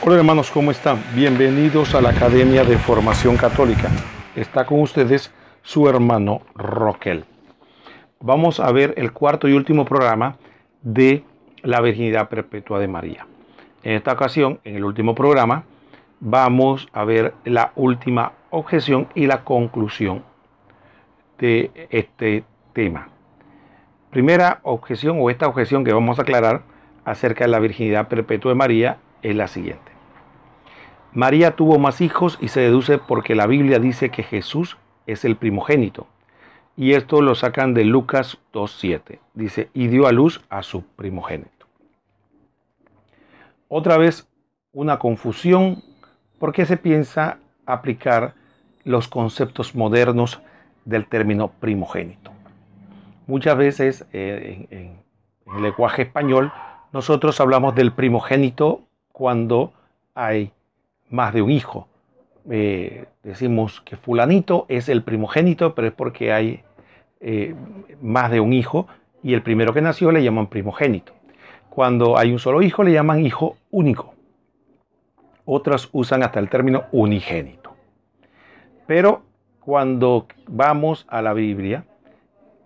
Hola hermanos, ¿cómo están? Bienvenidos a la Academia de Formación Católica. Está con ustedes su hermano Roquel. Vamos a ver el cuarto y último programa de la Virginidad Perpetua de María. En esta ocasión, en el último programa, vamos a ver la última objeción y la conclusión de este tema. Primera objeción o esta objeción que vamos a aclarar acerca de la virginidad perpetua de María es la siguiente. María tuvo más hijos y se deduce porque la Biblia dice que Jesús es el primogénito. Y esto lo sacan de Lucas 2.7. Dice, y dio a luz a su primogénito. Otra vez una confusión porque se piensa aplicar los conceptos modernos del término primogénito. Muchas veces eh, en el lenguaje español nosotros hablamos del primogénito cuando hay más de un hijo. Eh, decimos que fulanito es el primogénito, pero es porque hay eh, más de un hijo y el primero que nació le llaman primogénito. Cuando hay un solo hijo le llaman hijo único. Otras usan hasta el término unigénito. Pero cuando vamos a la Biblia,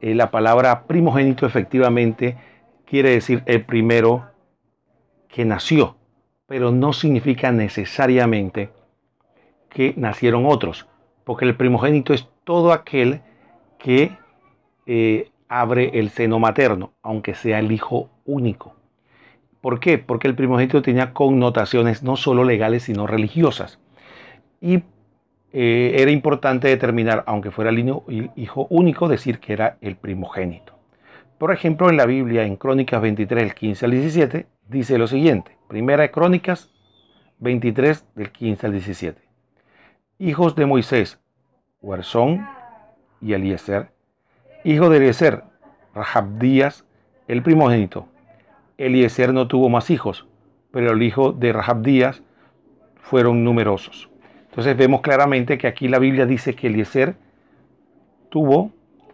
eh, la palabra primogénito efectivamente quiere decir el primero que nació pero no significa necesariamente que nacieron otros, porque el primogénito es todo aquel que eh, abre el seno materno, aunque sea el hijo único. ¿Por qué? Porque el primogénito tenía connotaciones no solo legales, sino religiosas. Y eh, era importante determinar, aunque fuera el hijo único, decir que era el primogénito. Por ejemplo, en la Biblia, en Crónicas 23, el 15 al 17, dice lo siguiente. Primera de Crónicas 23 del 15 al 17. Hijos de Moisés, Huerzón y Eliezer. Hijo de Eliezer, Rahabdías, el primogénito. Eliezer no tuvo más hijos, pero el hijo de Rahabdías fueron numerosos. Entonces vemos claramente que aquí la Biblia dice que Eliezer tuvo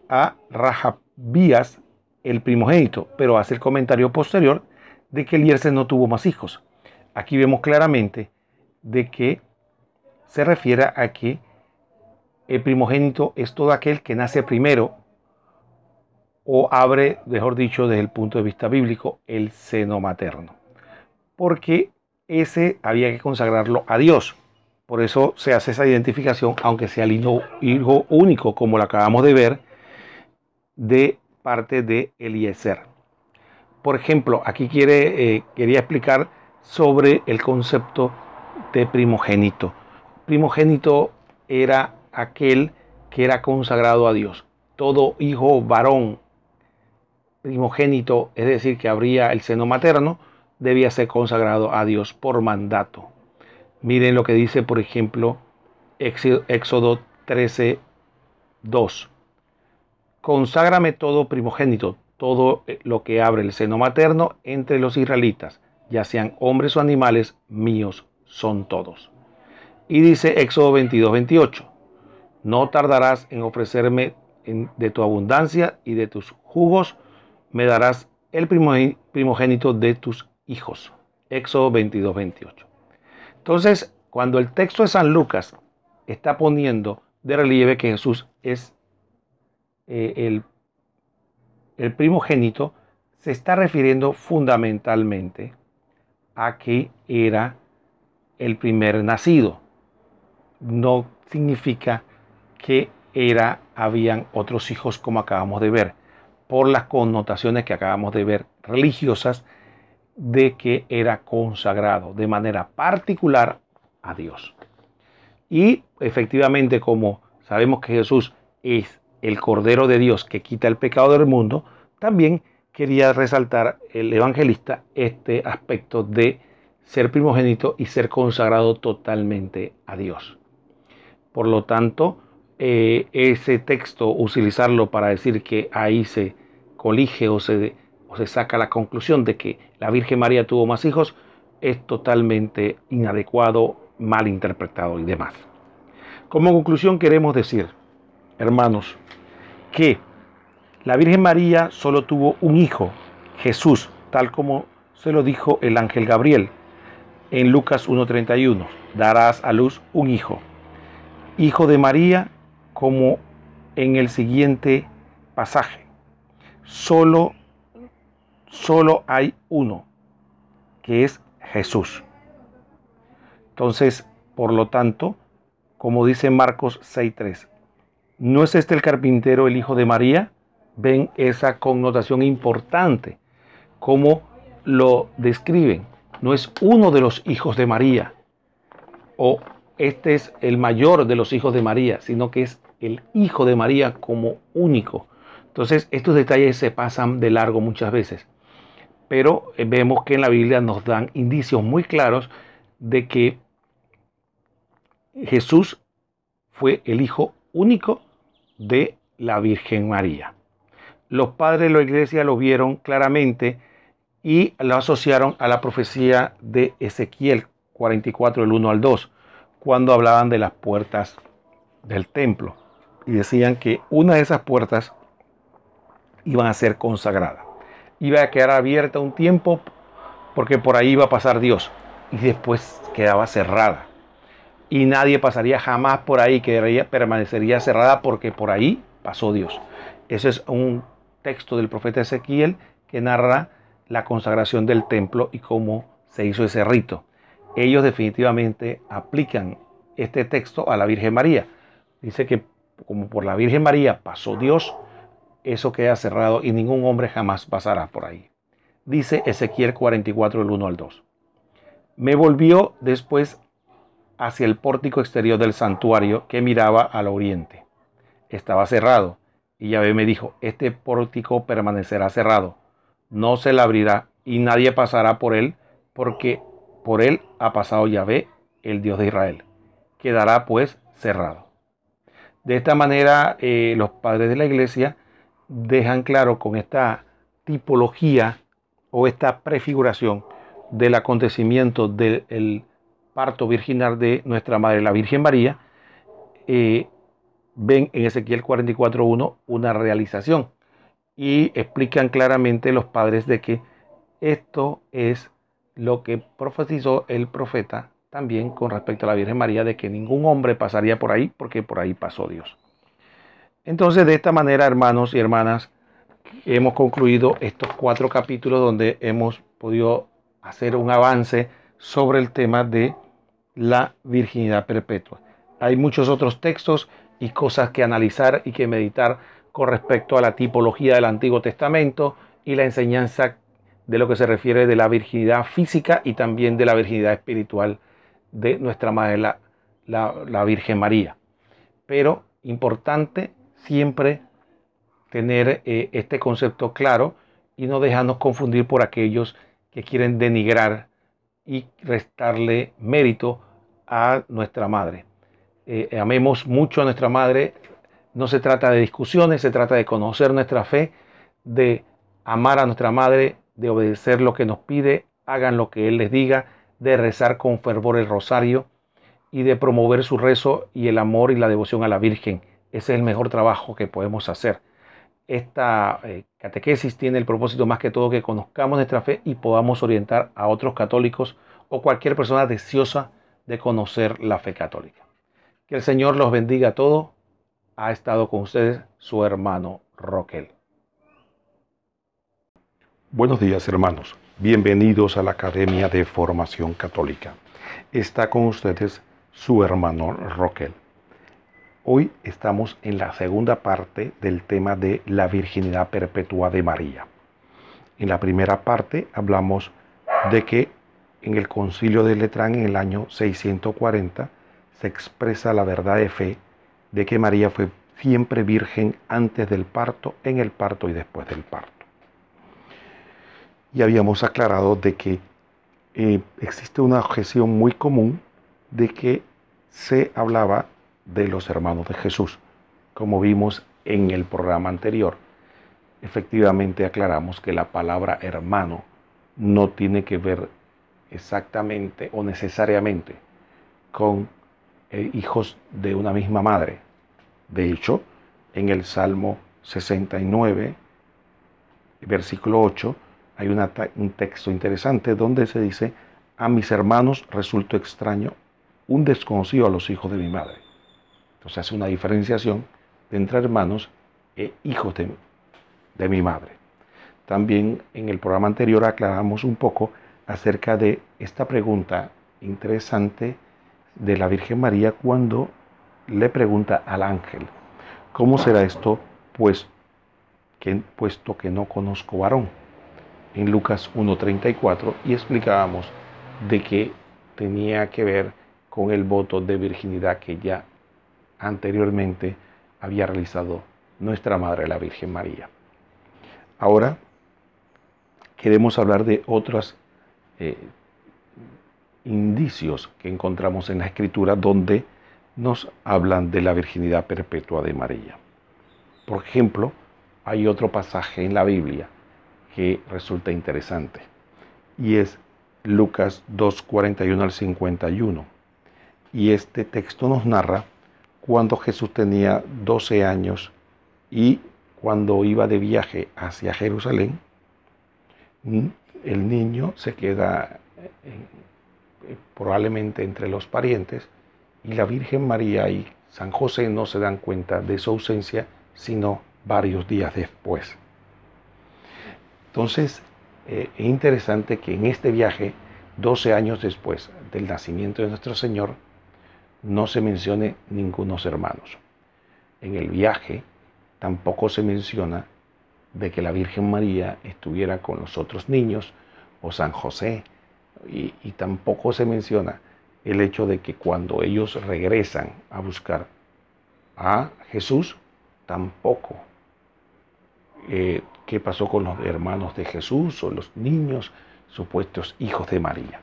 a Rahabías el primogénito, pero hace el comentario posterior de que Eliezer no tuvo más hijos. Aquí vemos claramente de que se refiere a que el primogénito es todo aquel que nace primero o abre, mejor dicho, desde el punto de vista bíblico, el seno materno. Porque ese había que consagrarlo a Dios. Por eso se hace esa identificación, aunque sea el hijo, único, como lo acabamos de ver, de parte de Eliezer por ejemplo, aquí eh, quería explicar sobre el concepto de primogénito. Primogénito era aquel que era consagrado a Dios. Todo hijo varón primogénito, es decir, que habría el seno materno, debía ser consagrado a Dios por mandato. Miren lo que dice, por ejemplo, Éxodo 13, 2. Conságrame todo primogénito, todo eh, lo que abre el seno materno entre los israelitas, ya sean hombres o animales, míos son todos. Y dice Éxodo 22, 28, no tardarás en ofrecerme de tu abundancia y de tus jugos, me darás el primogénito de tus hijos. Éxodo 22, 28. Entonces, cuando el texto de San Lucas está poniendo de relieve que Jesús es eh, el el primogénito se está refiriendo fundamentalmente a que era el primer nacido. No significa que era, habían otros hijos como acabamos de ver, por las connotaciones que acabamos de ver religiosas de que era consagrado de manera particular a Dios. Y efectivamente, como sabemos que Jesús es el Cordero de Dios que quita el pecado del mundo, también quería resaltar el evangelista este aspecto de ser primogénito y ser consagrado totalmente a Dios. Por lo tanto, eh, ese texto, utilizarlo para decir que ahí se colige o se, o se saca la conclusión de que la Virgen María tuvo más hijos, es totalmente inadecuado, mal interpretado y demás. Como conclusión queremos decir, hermanos, que la Virgen María solo tuvo un hijo, Jesús, tal como se lo dijo el ángel Gabriel. en Lucas 1.31, darás a luz un hijo, hijo de María, como en el siguiente pasaje. Solo, solo hay uno, que es Jesús. Entonces, por lo tanto, como dice Marcos 6.3, ¿no es este el carpintero el hijo de María? Ven esa connotación importante, como lo describen. No es uno de los hijos de María, o este es el mayor de los hijos de María, sino que es el hijo de María como único. Entonces, estos detalles se pasan de largo muchas veces. Pero eh, vemos que en la Biblia nos dan indicios muy claros de que Jesús fue el hijo único de la Virgen María. Los padres de la iglesia lo vieron claramente y lo asociaron a la profecía de Ezequiel 44, del 1 al 2, cuando hablaban de las puertas del templo. Y decían que una de esas puertas iban a ser consagradas. Iba a quedar abierta un tiempo porque por ahí iba a pasar Dios. Y después quedaba cerrada y nadie pasaría jamás por ahí, que permanecería cerrada porque por ahí pasó Dios. Ese es un texto del profeta Ezequiel que narra la consagración del templo y cómo se hizo ese rito. Ellos definitivamente aplican este texto a la Virgen María. Dice que como por la Virgen María pasó Dios, eso queda cerrado y ningún hombre jamás pasará por ahí. Dice Ezequiel 44, el 1 al 2. Me volvió después hacia el pórtico exterior del santuario que miraba al oriente. Estaba cerrado, y Yahvé me dijo, este pórtico permanecerá cerrado, no se le abrirá, y nadie pasará por él, porque por él ha pasado Yahvé, el Dios de Israel. Quedará pues cerrado. De esta manera, eh, los padres de la iglesia dejan claro con esta tipología o esta prefiguración del acontecimiento del parto virginal de nuestra Madre, la Virgen María, eh, ven en Ezequiel 44.1 una realización y explican claramente los padres de que esto es lo que profetizó el profeta también con respecto a la Virgen María, de que ningún hombre pasaría por ahí porque por ahí pasó Dios. Entonces, de esta manera, hermanos y hermanas, hemos concluido estos cuatro capítulos donde hemos podido hacer un avance sobre el tema de la virginidad perpetua. Hay muchos otros textos y cosas que analizar y que meditar con respecto a la tipología del Antiguo Testamento y la enseñanza de lo que se refiere de la virginidad física y también de la virginidad espiritual de nuestra Madre, la, la, Virgen María. Pero importante siempre tener eh, este concepto claro y no dejarnos confundir por aquellos que quieren denigrar y restarle mérito a nuestra madre. Eh, amemos mucho a nuestra madre. No se trata de discusiones, se trata de conocer nuestra fe, de amar a nuestra madre, de obedecer lo que nos pide, hagan lo que Él les diga, de rezar con fervor el rosario y de promover su rezo y el amor y la devoción a la Virgen. Ese es el mejor trabajo que podemos hacer. Esta eh, catequesis tiene el propósito más que todo que conozcamos nuestra fe y podamos orientar a otros católicos o cualquier persona deseosa de conocer la fe católica. Que el Señor los bendiga a todos. Ha estado con ustedes su hermano Roquel. Buenos días hermanos, bienvenidos a la Academia de Formación Católica. Está con ustedes su hermano Roquel. Hoy estamos en la segunda parte del tema de la virginidad perpetua de María. En la primera parte hablamos de que en el concilio de Letrán en el año 640 se expresa la verdad de fe de que María fue siempre virgen antes del parto, en el parto y después del parto. Y habíamos aclarado de que eh, existe una objeción muy común de que se hablaba de los hermanos de Jesús, como vimos en el programa anterior. Efectivamente aclaramos que la palabra hermano no tiene que ver exactamente o necesariamente con eh, hijos de una misma madre. De hecho, en el Salmo 69, versículo 8, hay un texto interesante donde se dice, a mis hermanos resultó extraño un desconocido a los hijos de mi madre. Entonces hace una diferenciación entre hermanos e hijos de, de mi madre. También en el programa anterior aclaramos un poco acerca de esta pregunta interesante de la Virgen María cuando le pregunta al ángel, ¿cómo será esto pues, puesto que no conozco varón? En Lucas 1.34 y explicábamos de que tenía que ver con el voto de virginidad que ya anteriormente había realizado nuestra Madre la Virgen María. Ahora queremos hablar de otros eh, indicios que encontramos en la Escritura donde nos hablan de la virginidad perpetua de María. Por ejemplo, hay otro pasaje en la Biblia que resulta interesante y es Lucas 2, 41 al 51. Y este texto nos narra cuando Jesús tenía 12 años y cuando iba de viaje hacia Jerusalén, el niño se queda probablemente entre los parientes y la Virgen María y San José no se dan cuenta de su ausencia sino varios días después. Entonces, eh, es interesante que en este viaje, 12 años después del nacimiento de nuestro Señor, no se mencione ningunos hermanos. En el viaje tampoco se menciona de que la Virgen María estuviera con los otros niños o San José. Y, tampoco se menciona el hecho de que cuando ellos regresan a buscar a Jesús, tampoco. Eh, qué pasó con los hermanos de Jesús o los niños supuestos hijos de María.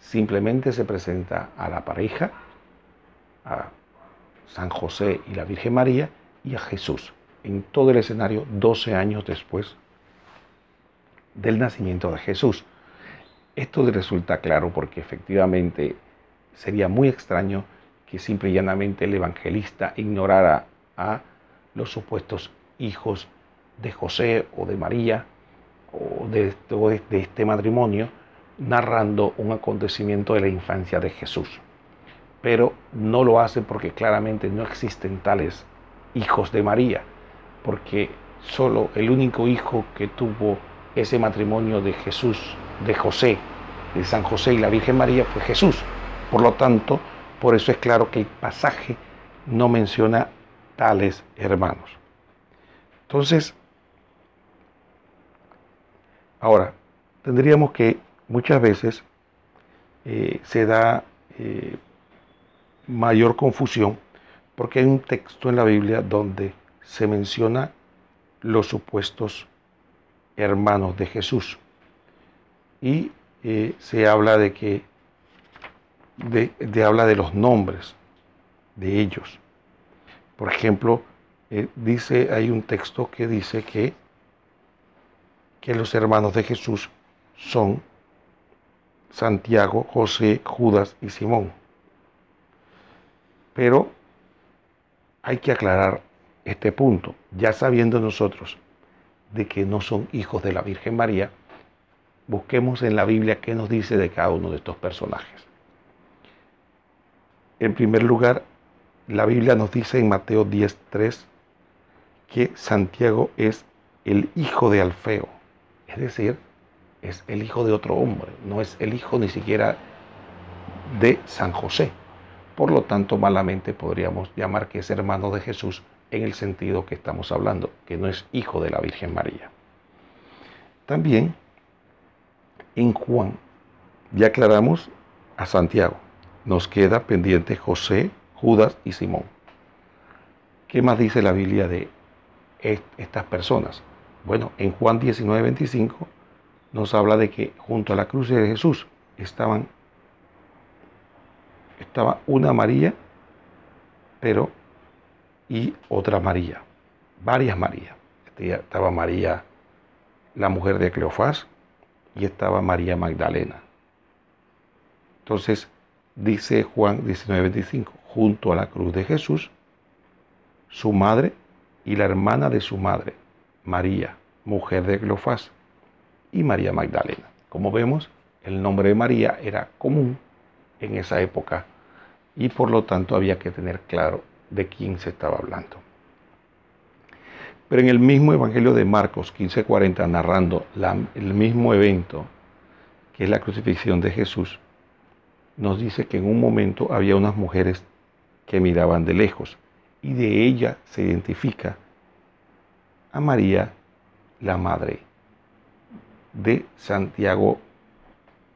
Simplemente se presenta a la pareja, a San José y la Virgen María y a Jesús en todo el escenario 12 años después del nacimiento de Jesús. Esto resulta claro porque efectivamente sería muy extraño que simple y llanamente el evangelista ignorara a los supuestos hijos de José o de María o de, de este matrimonio narrando un acontecimiento de la infancia de Jesús. Pero no lo hace porque claramente no existen tales hijos de María, porque solo el único hijo que tuvo ese matrimonio de Jesús, de José, de San José y la Virgen María fue Jesús. Por lo tanto, por eso es claro que el pasaje no menciona tales hermanos. Entonces, ahora, tendríamos que muchas veces eh, se da eh, mayor confusión porque hay un texto en la Biblia donde se menciona los supuestos hermanos de Jesús y eh, se habla de que de, habla de los nombres de ellos. Por ejemplo, eh, dice, hay un texto que dice que, que los hermanos de Jesús son Santiago, José, Judas y Simón. Pero hay que aclarar este punto, ya sabiendo nosotros de que no son hijos de la Virgen María, busquemos en la Biblia qué nos dice de cada uno de estos personajes. En primer lugar, la Biblia nos dice en Mateo 10.3 que Santiago es el hijo de Alfeo, es decir, es el hijo de otro hombre, no es el hijo ni siquiera de San José. Por lo tanto, malamente podríamos llamar que es hermano de Jesús en el sentido que estamos hablando, que no es hijo de la Virgen María. También en Juan ya aclaramos a Santiago nos queda pendiente José, Judas y Simón. ¿Qué más dice la Biblia de estas personas? Bueno, en Juan 19, 25 nos habla de que junto a la cruz de Jesús estaban estaba una María, pero y otra María, varias Marías. Este estaba María, la mujer de Cleofás, y estaba María Magdalena. Entonces, dice Juan 19:25, junto a la cruz de Jesús, su madre y la hermana de su madre, María, mujer de Cleofás, y María Magdalena. Como vemos, el nombre de María era común en esa época y por lo tanto había que tener claro de quién se estaba hablando. Pero en el mismo Evangelio de Marcos 15:40, narrando el mismo evento, que es la crucifixión de Jesús, nos dice que en un momento había unas mujeres que miraban de lejos y de ella se identifica a María, la madre de Santiago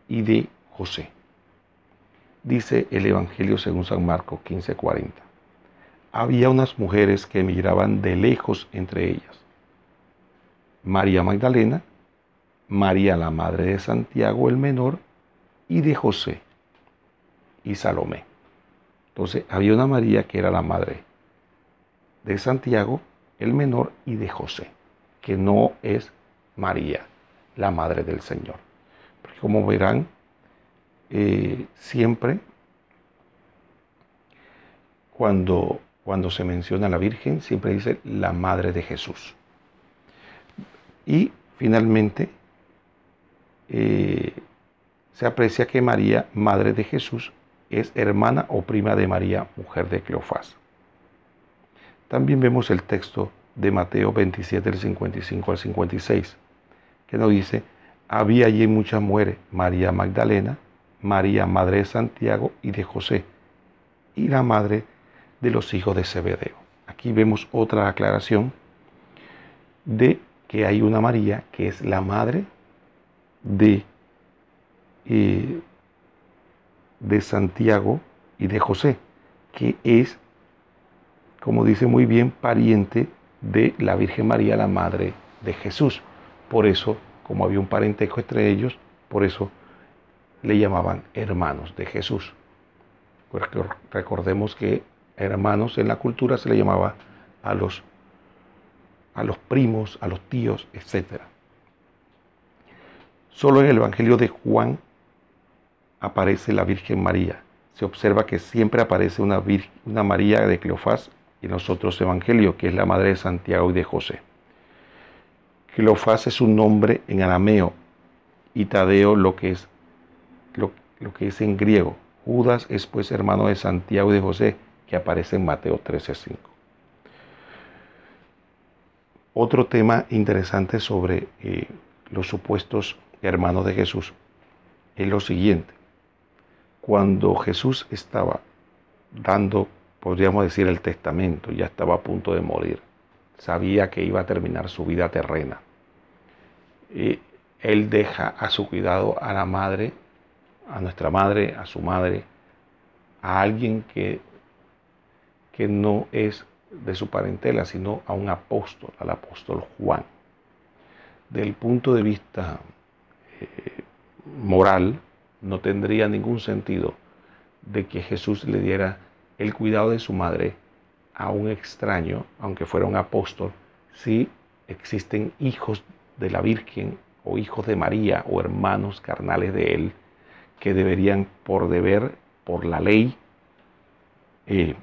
y de José. Dice el Evangelio según San Marcos 15:40. Había unas mujeres que miraban de lejos entre ellas. María Magdalena, María la madre de Santiago el menor y de José y Salomé. Entonces había una María que era la madre de Santiago el menor y de José, que no es María, la madre del Señor. Porque como verán, eh, siempre cuando, cuando se menciona a la Virgen, siempre dice la madre de Jesús. Y finalmente, eh, se aprecia que María, madre de Jesús, es hermana o prima de María, mujer de Cleofás. También vemos el texto de Mateo 27, del 55 al 56, que nos dice, había allí muchas mujeres, María Magdalena, María, madre de Santiago y de José, y la madre de los hijos de Zebedeo. Aquí vemos otra aclaración de que hay una María que es la madre de, eh, de Santiago y de José, que es, como dice muy bien, pariente de la Virgen María, la madre de Jesús. Por eso, como había un parentesco entre ellos, por eso le llamaban hermanos de Jesús. Recordemos que hermanos en la cultura se le llamaba a los, a los primos, a los tíos, etc. Solo en el Evangelio de Juan aparece la Virgen María. Se observa que siempre aparece una, una María de Cleofás en los otros evangelios, que es la madre de Santiago y de José. Cleofás es un nombre en arameo y Tadeo lo que es lo, que es en griego. Judas es pues hermano de Santiago y de José, que aparece en Mateo 13:5. Otro tema interesante sobre eh, los supuestos hermanos de Jesús es lo siguiente. Cuando Jesús estaba dando, podríamos decir, el testamento, ya estaba a punto de morir, sabía que iba a terminar su vida terrena. Y él deja a su cuidado a la madre a nuestra madre, a su madre, a alguien que, que no es de su parentela, sino a un apóstol, al apóstol Juan. Del punto de vista eh, moral, no tendría ningún sentido de que Jesús le diera el cuidado de su madre a un extraño, aunque fuera un apóstol, si existen hijos de la Virgen o hijos de María o hermanos carnales de él que deberían por deber, por la ley, eh,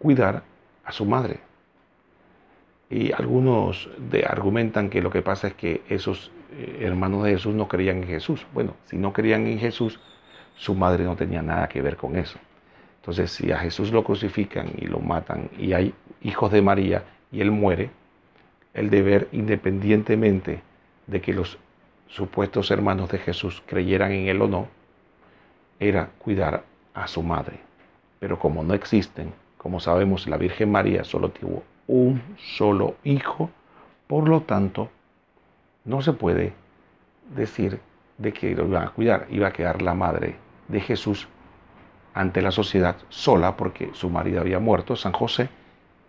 cuidar a su madre. Y algunos argumentan que lo que pasa es que esos eh, hermanos de Jesús no creían en Jesús. Bueno, si no creían en Jesús, su madre no tenía nada que ver con eso. Entonces, si a Jesús lo crucifican y lo matan y hay hijos de María y él muere, el deber, independientemente de que los supuestos hermanos de Jesús creyeran en él o no, era cuidar a su madre. Pero como no existen, como sabemos, la Virgen María solo tuvo un solo hijo, por lo tanto, no se puede decir de que lo iban a cuidar. Iba a quedar la madre de Jesús ante la sociedad sola porque su marido había muerto, San José,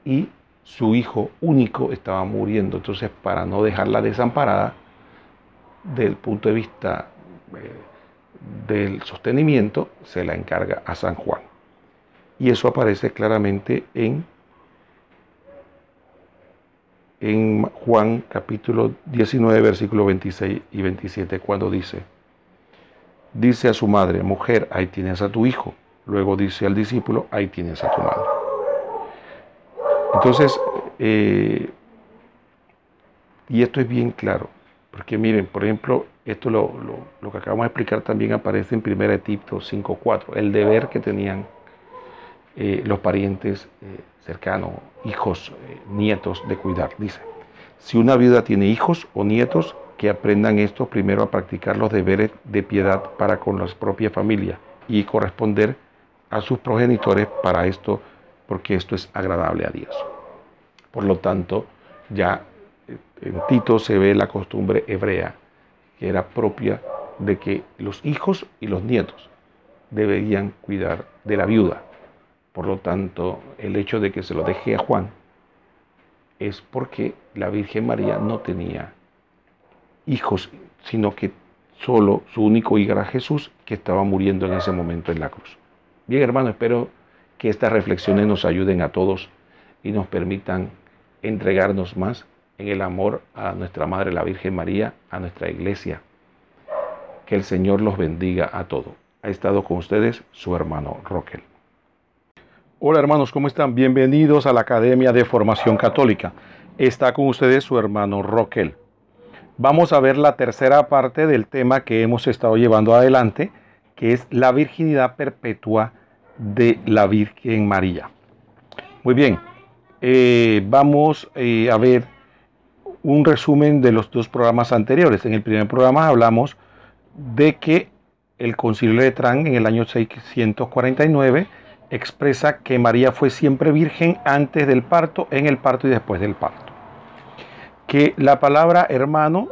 y su hijo único estaba muriendo. Entonces, para no dejarla desamparada, del punto de vista eh, del sostenimiento se la encarga a San Juan. Y eso aparece claramente en, en Juan capítulo 19, versículos 26 y 27, cuando dice, dice a su madre, mujer, ahí tienes a tu hijo. Luego dice al discípulo, ahí tienes a tu madre. Entonces, eh, y esto es bien claro, porque miren, por ejemplo, Esto lo, que acabamos de explicar también aparece en 1 Egipto 5.4, el deber que tenían eh, los parientes eh, cercanos, hijos, eh, nietos de cuidar. Dice, si una viuda tiene hijos o nietos, que aprendan esto primero a practicar los deberes de piedad para con la propia familia y corresponder a sus progenitores para esto, porque esto es agradable a Dios. Por lo tanto, ya en Tito se ve la costumbre hebrea, que era propia de que los hijos y los nietos deberían cuidar de la viuda. Por lo tanto, el hecho de que se lo deje a Juan es porque la Virgen María no tenía hijos, sino que solo su único hijo era Jesús, que estaba muriendo en ese momento en la cruz. Bien, hermano, espero que estas reflexiones nos ayuden a todos y nos permitan entregarnos más en el amor a nuestra Madre la Virgen María, a nuestra iglesia. Que el Señor los bendiga a todos. Ha estado con ustedes su hermano Roquel. Hola hermanos, ¿cómo están? Bienvenidos a la Academia de Formación Católica. Está con ustedes su hermano Roquel. Vamos a ver la tercera parte del tema que hemos estado llevando adelante, que es la virginidad perpetua de la Virgen María. Muy bien, eh, vamos eh, a ver un resumen de los dos programas anteriores. En el primer programa hablamos de que el concilio de Trán en el año 649 expresa que María fue siempre virgen antes del parto, en el parto y después del parto. Que la palabra hermano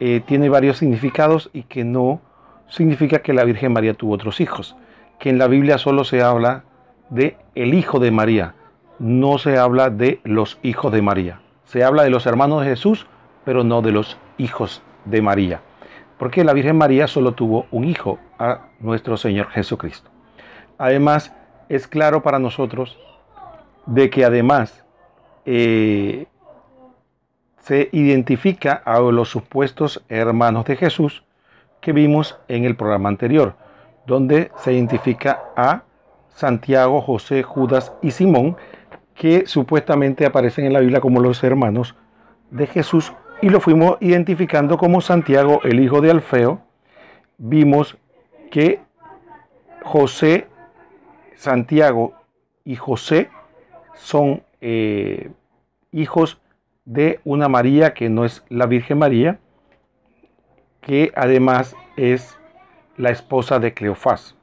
eh, tiene varios significados y que no significa que la Virgen María tuvo otros hijos. Que en la Biblia solo se habla de el hijo de María, no se habla de los hijos de María. Se habla de los hermanos de Jesús, pero no de los hijos de María. Porque la Virgen María solo tuvo un hijo, a nuestro Señor Jesucristo. Además, es claro para nosotros de que además eh, se identifica a los supuestos hermanos de Jesús que vimos en el programa anterior, donde se identifica a Santiago, José, Judas y Simón, que supuestamente aparecen en la Biblia como los hermanos de Jesús y lo fuimos identificando como Santiago, el hijo de Alfeo. Vimos que José, Santiago y José son eh, hijos de una María que no es la Virgen María, que además es la esposa de Cleofás.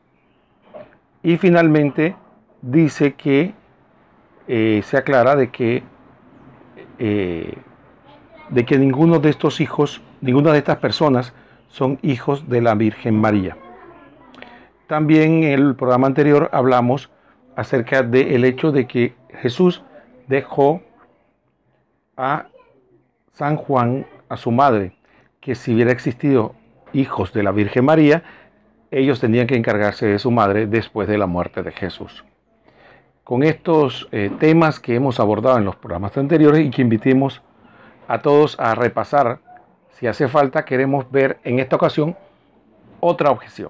Y finalmente dice que eh, se aclara de que, eh, de que ninguno de estos hijos, ninguna de estas personas son hijos de la Virgen María. También en el programa anterior hablamos acerca del hecho de que Jesús dejó a San Juan, a su madre, que si hubiera existido hijos de la Virgen María, ellos tendrían que encargarse de su madre después de la muerte de Jesús con estos eh, temas que hemos abordado en los programas anteriores y que invitemos a todos a repasar. Si hace falta, queremos ver en esta ocasión otra objeción.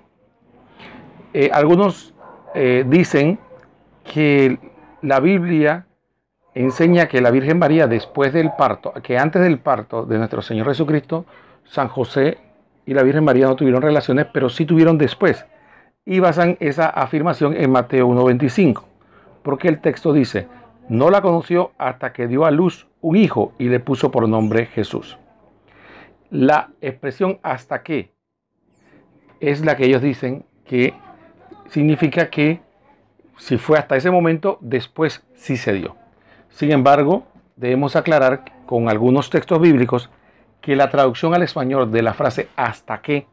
Eh, algunos eh, dicen que la Biblia enseña que la Virgen María después del parto, que antes del parto de nuestro Señor Jesucristo, San José y la Virgen María no tuvieron relaciones, pero sí tuvieron después. Y basan esa afirmación en Mateo 1.25 porque el texto dice, no la conoció hasta que dio a luz un hijo y le puso por nombre Jesús. La expresión hasta que es la que ellos dicen que significa que si fue hasta ese momento, después sí se dio. Sin embargo, debemos aclarar con algunos textos bíblicos que la traducción al español de la frase hasta que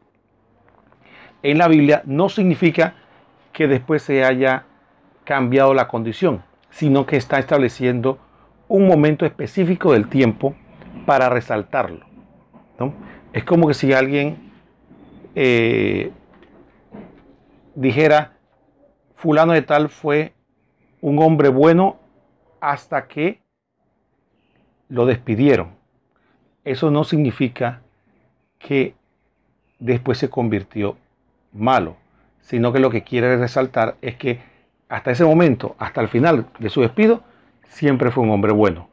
en la Biblia no significa que después se haya cambiado la condición, sino que está estableciendo un momento específico del tiempo para resaltarlo. Es como que si alguien eh, dijera, fulano de tal fue un hombre bueno hasta que lo despidieron. Eso no significa que después se convirtió malo, sino que lo que quiere resaltar es que hasta ese momento, hasta el final de su despido, siempre fue un hombre bueno.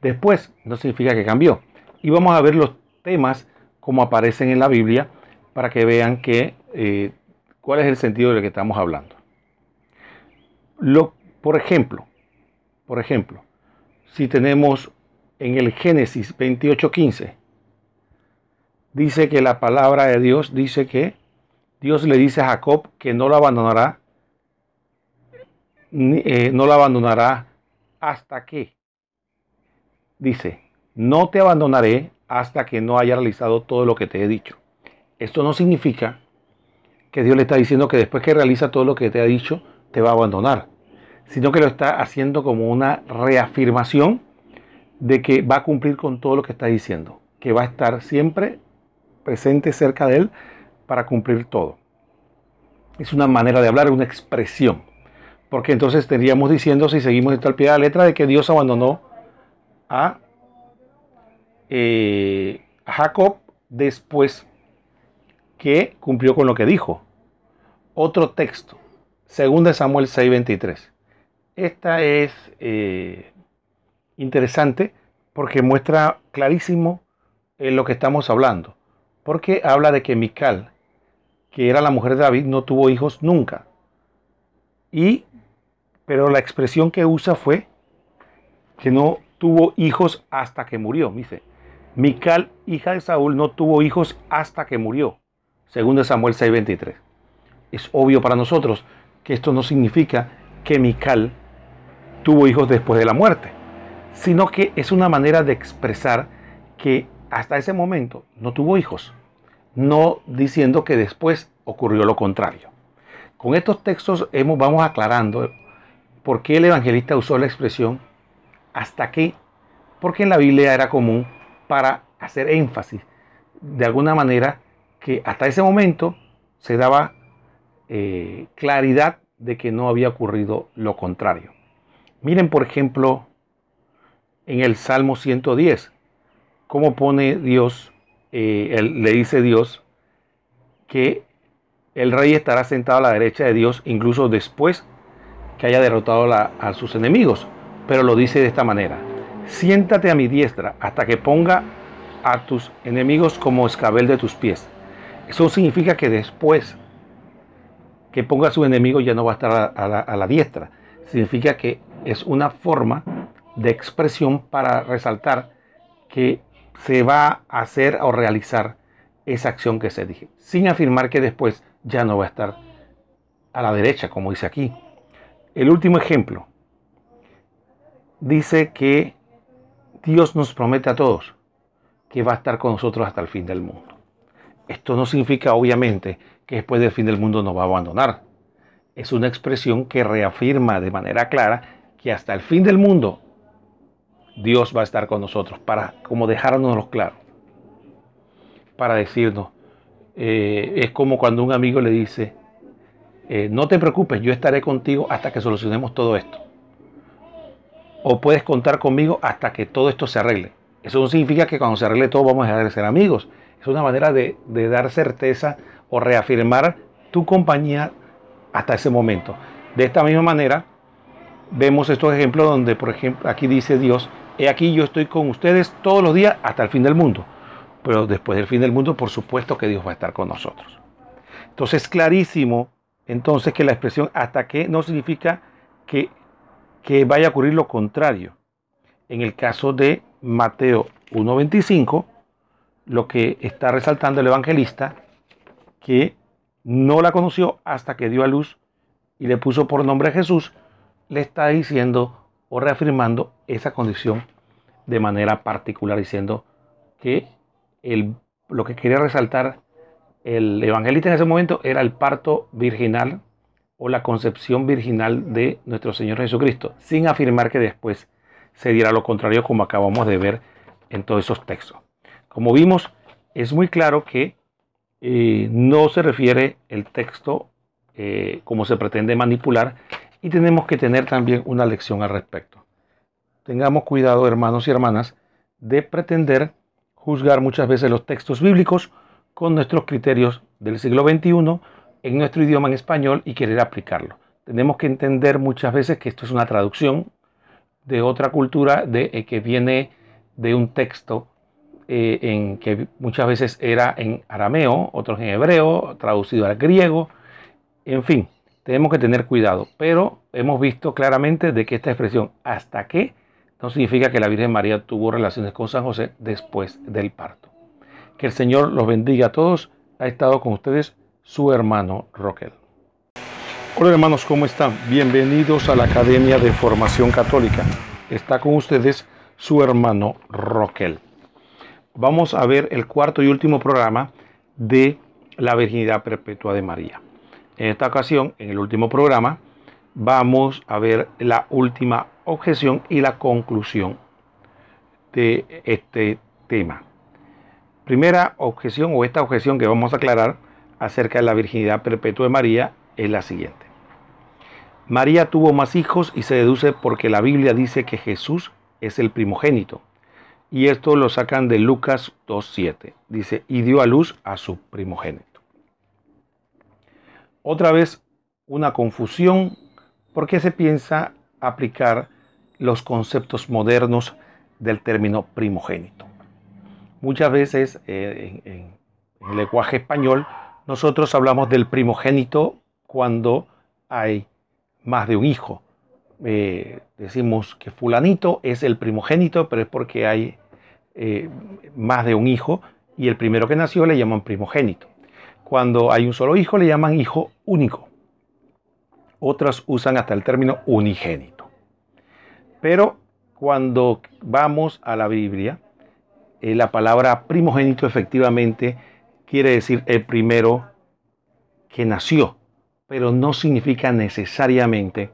Después no significa que cambió. Y vamos a ver los temas como aparecen en la Biblia para que vean que, eh, cuál es el sentido de lo que estamos hablando. Lo, por ejemplo, por ejemplo, si tenemos en el Génesis 28:15, dice que la palabra de Dios dice que Dios le dice a Jacob que no lo abandonará, eh, no lo abandonará hasta que, dice, no te abandonaré hasta que no haya realizado todo lo que te he dicho. Esto no significa que Dios le está diciendo que después que realiza todo lo que te ha dicho, te va a abandonar, sino que lo está haciendo como una reafirmación de que va a cumplir con todo lo que está diciendo, que va a estar siempre presente cerca de él para cumplir todo. Es una manera de hablar, una expresión. Porque entonces estaríamos diciendo, si seguimos esto al pie de la letra, de que Dios abandonó a, eh, Jacob después que cumplió con lo que dijo. Otro texto, 2 Samuel 6:23. Esta es eh, interesante porque muestra clarísimo en lo que estamos hablando. Porque habla de que Mical, que era la mujer de David, no tuvo hijos nunca. Y, pero la expresión que usa fue que no tuvo hijos hasta que murió. Dice, Mical, hija de Saúl, no tuvo hijos hasta que murió. Según de Samuel 6:23. Es obvio para nosotros que esto no significa que Mical tuvo hijos después de la muerte, sino que es una manera de expresar que hasta ese momento no tuvo hijos, no diciendo que después ocurrió lo contrario. Con estos textos vamos aclarando por qué el evangelista usó la expresión hasta que, porque en la Biblia era común para hacer énfasis de alguna manera que hasta ese momento se daba eh, claridad de que no había ocurrido lo contrario. Miren, por ejemplo, en el Salmo 110, cómo pone Dios, eh, le dice Dios que el rey estará sentado a la derecha de Dios incluso después que haya derrotado a sus enemigos. Pero lo dice de esta manera, siéntate a mi diestra hasta que ponga a tus enemigos como escabel de tus pies. Eso significa que después que ponga a su enemigo ya no va a estar a la diestra. Significa que es una forma de expresión para resaltar que se va a hacer o realizar esa acción que se dije, sin afirmar que después ya no va a estar a la derecha, como dice aquí. El último ejemplo dice que Dios nos promete a todos que va a estar con nosotros hasta el fin del mundo. Esto no significa, obviamente, que después del fin del mundo nos va a abandonar. Es una expresión que reafirma de manera clara que hasta el fin del mundo Dios va a estar con nosotros para como dejárnoslo claro. Para decirnos, eh, es como cuando un amigo le dice, eh, no te preocupes, yo estaré contigo hasta que solucionemos todo esto. O puedes contar conmigo hasta que todo esto se arregle. Eso no significa que cuando se arregle todo vamos a dejar de ser amigos. Es una manera de, dar certeza o reafirmar tu compañía hasta ese momento. De esta misma manera, vemos estos ejemplos donde, por ejemplo, aquí dice Dios, he aquí yo estoy con ustedes todos los días hasta el fin del mundo. Pero después del fin del mundo, por supuesto que Dios va a estar con nosotros. Entonces es clarísimo entonces que la expresión hasta que no significa que, que vaya a ocurrir lo contrario. En el caso de Mateo 1.25, lo que está resaltando el evangelista, que no la conoció hasta que dio a luz y le puso por nombre Jesús, le está diciendo o reafirmando esa condición de manera particular, diciendo que el, lo que quería resaltar el evangelista en ese momento era el parto virginal o la concepción virginal de nuestro Señor Jesucristo, sin afirmar que después se diera lo contrario como acabamos de ver en todos esos textos. Como vimos, es muy claro que eh, no se refiere el texto eh, como se pretende manipular y tenemos que tener también una lección al respecto. Tengamos cuidado, hermanos y hermanas, de pretender juzgar muchas veces los textos bíblicos con nuestros criterios del siglo XXI en nuestro idioma en español y querer aplicarlo. Tenemos que entender muchas veces que esto es una traducción de otra cultura de, eh, que viene de un texto eh, en que muchas veces era en arameo, otros en hebreo, traducido al griego, en fin, tenemos que tener cuidado, pero hemos visto claramente de que esta expresión hasta que no significa que la Virgen María tuvo relaciones con San José después del parto. Que el Señor los bendiga a todos. Ha estado con ustedes su hermano Roquel. Hola hermanos, ¿cómo están? Bienvenidos a la Academia de Formación Católica. Está con ustedes su hermano Roquel. Vamos a ver el cuarto y último programa de la Virginidad Perpetua de María. En esta ocasión, en el último programa, vamos a ver la última objeción y la conclusión de este tema. Primera objeción o esta objeción que vamos a aclarar acerca de la virginidad perpetua de María es la siguiente. María tuvo más hijos y se deduce porque la Biblia dice que Jesús es el primogénito. Y esto lo sacan de Lucas 2.7. Dice, y dio a luz a su primogénito. Otra vez una confusión porque se piensa aplicar los conceptos modernos del término primogénito. Muchas veces eh, en, el lenguaje español nosotros hablamos del primogénito cuando hay más de un hijo. Eh, decimos que fulanito es el primogénito, pero es porque hay eh, más de un hijo y el primero que nació le llaman primogénito. Cuando hay un solo hijo le llaman hijo único. Otras usan hasta el término unigénito. Pero cuando vamos a la Biblia, eh, la palabra primogénito efectivamente quiere decir el primero que nació, pero no significa necesariamente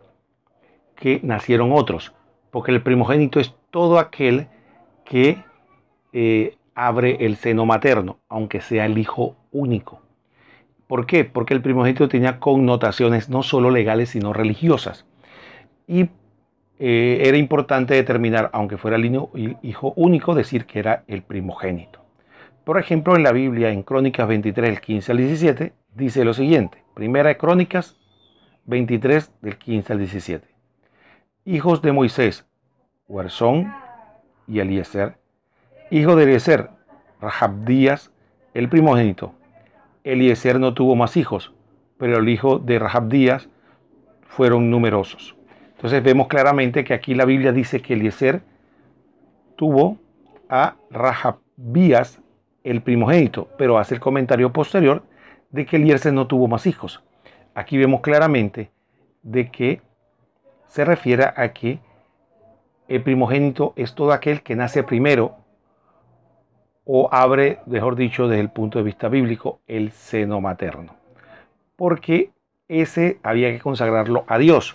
que nacieron otros, porque el primogénito es todo aquel que eh, abre el seno materno, aunque sea el hijo único. ¿Por qué? Porque el primogénito tenía connotaciones no solo legales, sino religiosas. Y eh, era importante determinar, aunque fuera el hijo único, decir que era el primogénito. Por ejemplo, en la Biblia, en Crónicas 23, del 15 al 17, dice lo siguiente. Primera de Crónicas 23, del 15 al 17. Hijos de Moisés, Huerzón y Eliezer. Hijo de Eliezer, Rahabdías, el primogénito. Eliezer no tuvo más hijos, pero el hijo de Rahabdías fueron numerosos. Entonces vemos claramente que aquí la Biblia dice que Eliezer tuvo a Rahabías el primogénito, pero hace el comentario posterior de que Eliezer no tuvo más hijos. Aquí vemos claramente de que se refiere a que el primogénito es todo aquel que nace primero o abre, mejor dicho, desde el punto de vista bíblico, el seno materno. Porque ese había que consagrarlo a Dios.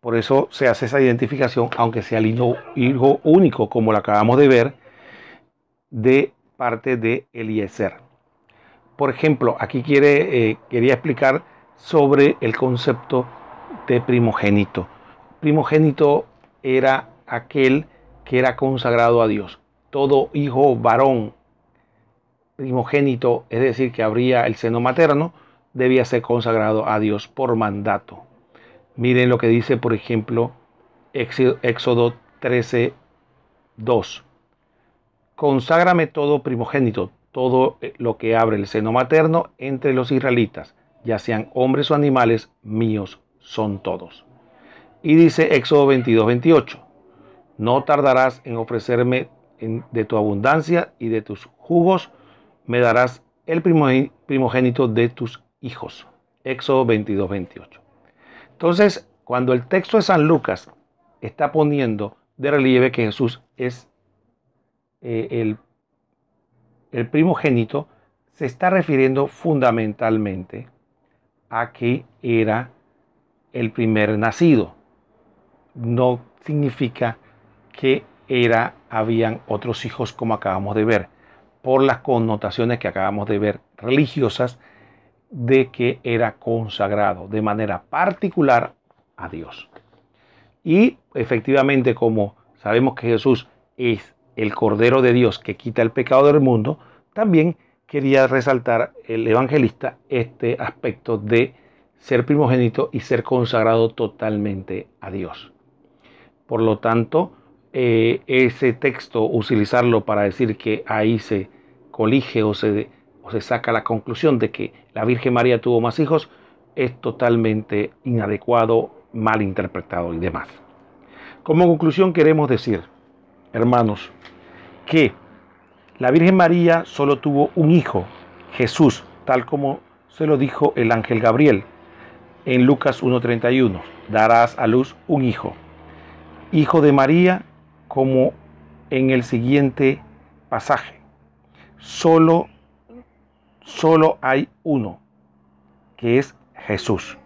Por eso se hace esa identificación, aunque sea el hijo, único, como lo acabamos de ver, de parte de Eliezer. Por ejemplo, aquí quiere, eh, quería explicar sobre el concepto de primogénito. Primogénito era aquel que era consagrado a Dios. Todo hijo varón primogénito, es decir, que habría el seno materno, debía ser consagrado a Dios por mandato. Miren lo que dice, por ejemplo, Éxodo 13, 2. Conságrame todo primogénito, todo eh, lo que abre el seno materno entre los israelitas, ya sean hombres o animales, míos son todos. Y dice Éxodo 22, 28. No tardarás en ofrecerme de tu abundancia y de tus jugos me darás el primogénito de tus hijos. Éxodo 22, 28. Entonces, cuando el texto de San Lucas está poniendo de relieve que Jesús es eh, el, el primogénito, se está refiriendo fundamentalmente a que era el primer nacido. No significa que era, habían otros hijos como acabamos de ver por las connotaciones que acabamos de ver religiosas de que era consagrado de manera particular a Dios. Y efectivamente, como sabemos que Jesús es el Cordero de Dios que quita el pecado del mundo, también quería resaltar el evangelista este aspecto de ser primogénito y ser consagrado totalmente a Dios. Por lo tanto, eh, ese texto, utilizarlo para decir que ahí se colige o se, o se saca la conclusión de que la Virgen María tuvo más hijos, es totalmente inadecuado, mal interpretado y demás. Como conclusión queremos decir, hermanos, que la Virgen María solo tuvo un hijo, Jesús, tal como se lo dijo el ángel Gabriel en Lucas 1.31. Darás a luz un hijo, hijo de María, como en el siguiente pasaje. Solo, solo hay uno, que es Jesús.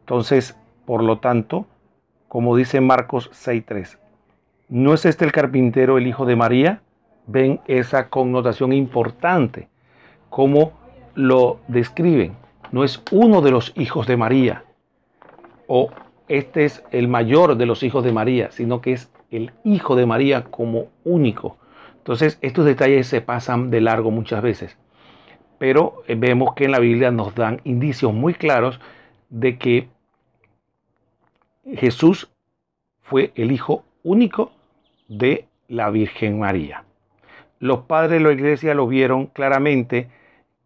Entonces, por lo tanto, como dice Marcos 6.3, ¿no es este el carpintero el hijo de María? Ven esa connotación importante, como lo describen. No es uno de los hijos de María, o este es el mayor de los hijos de María, sino que es el hijo de María como único. Entonces, estos detalles se pasan de largo muchas veces. Pero eh, vemos que en la Biblia nos dan indicios muy claros de que Jesús fue el hijo único de la Virgen María. Los padres de la iglesia lo vieron claramente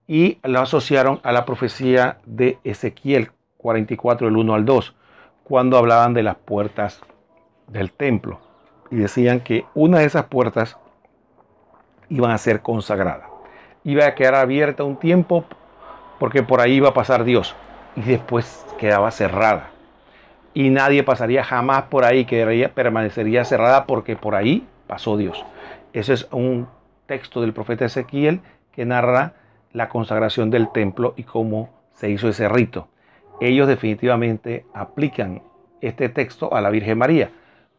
y lo asociaron a la profecía de Ezequiel 44, del 1 al 2, cuando hablaban de las puertas del templo y decían que una de esas puertas iban a ser consagrada. Iba a quedar abierta un tiempo porque por ahí iba a pasar Dios y después quedaba cerrada. Y nadie pasaría jamás por ahí, que permanecería cerrada porque por ahí pasó Dios. Ese es un texto del profeta Ezequiel que narra la consagración del templo y cómo se hizo ese rito. Ellos definitivamente aplican este texto a la Virgen María.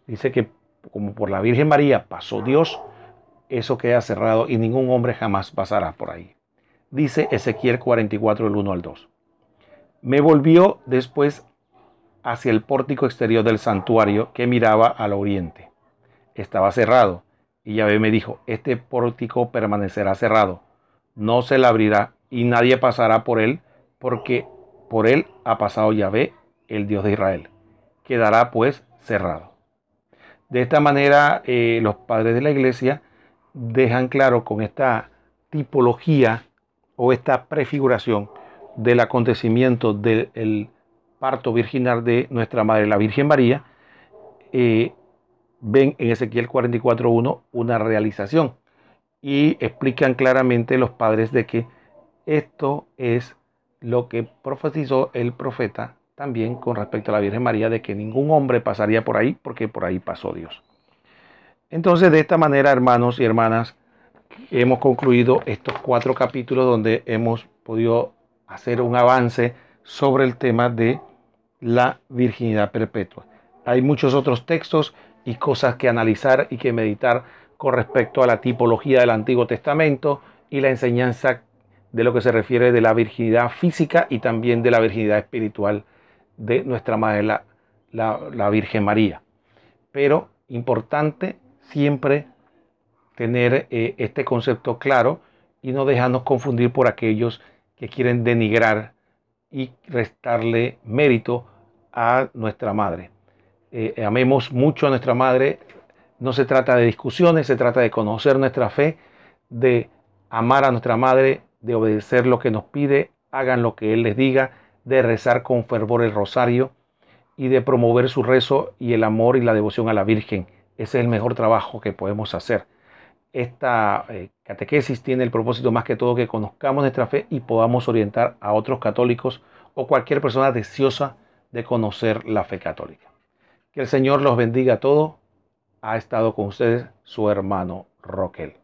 Dice que como por la Virgen María pasó Dios, eso queda cerrado y ningún hombre jamás pasará por ahí. Dice Ezequiel 44, el 1 al 2. Me volvió después hacia el pórtico exterior del santuario que miraba al oriente. Estaba cerrado y Yahvé me dijo, este pórtico permanecerá cerrado, no se le abrirá y nadie pasará por él, porque por él ha pasado Yahvé, el Dios de Israel. Quedará pues cerrado. De esta manera, eh, los padres de la iglesia dejan claro con esta tipología o esta prefiguración del acontecimiento del parto virginal de nuestra Madre, la Virgen María, eh, ven en Ezequiel 44.1 una realización y explican claramente los padres de que esto es lo que profetizó el profeta también con respecto a la Virgen María de que ningún hombre pasaría por ahí porque por ahí pasó Dios. Entonces de esta manera, hermanos y hermanas, hemos concluido estos cuatro capítulos donde hemos podido hacer un avance sobre el tema de la virginidad perpetua. Hay muchos otros textos y cosas que analizar y que meditar con respecto a la tipología del Antiguo Testamento y la enseñanza de lo que se refiere de la virginidad física y también de la virginidad espiritual de nuestra Madre, la, la, Virgen María. Pero importante siempre tener eh, este concepto claro y no dejarnos confundir por aquellos que quieren denigrar y restarle mérito a nuestra madre. Eh, amemos mucho a nuestra madre. No se trata de discusiones, se trata de conocer nuestra fe, de amar a nuestra madre, de obedecer lo que nos pide, hagan lo que Él les diga de rezar con fervor el rosario y de promover su rezo y el amor y la devoción a la Virgen. Ese es el mejor trabajo que podemos hacer. Esta eh, catequesis tiene el propósito más que todo que conozcamos nuestra fe y podamos orientar a otros católicos o cualquier persona deseosa de conocer la fe católica. Que el Señor los bendiga a todos. Ha estado con ustedes su hermano Roquel.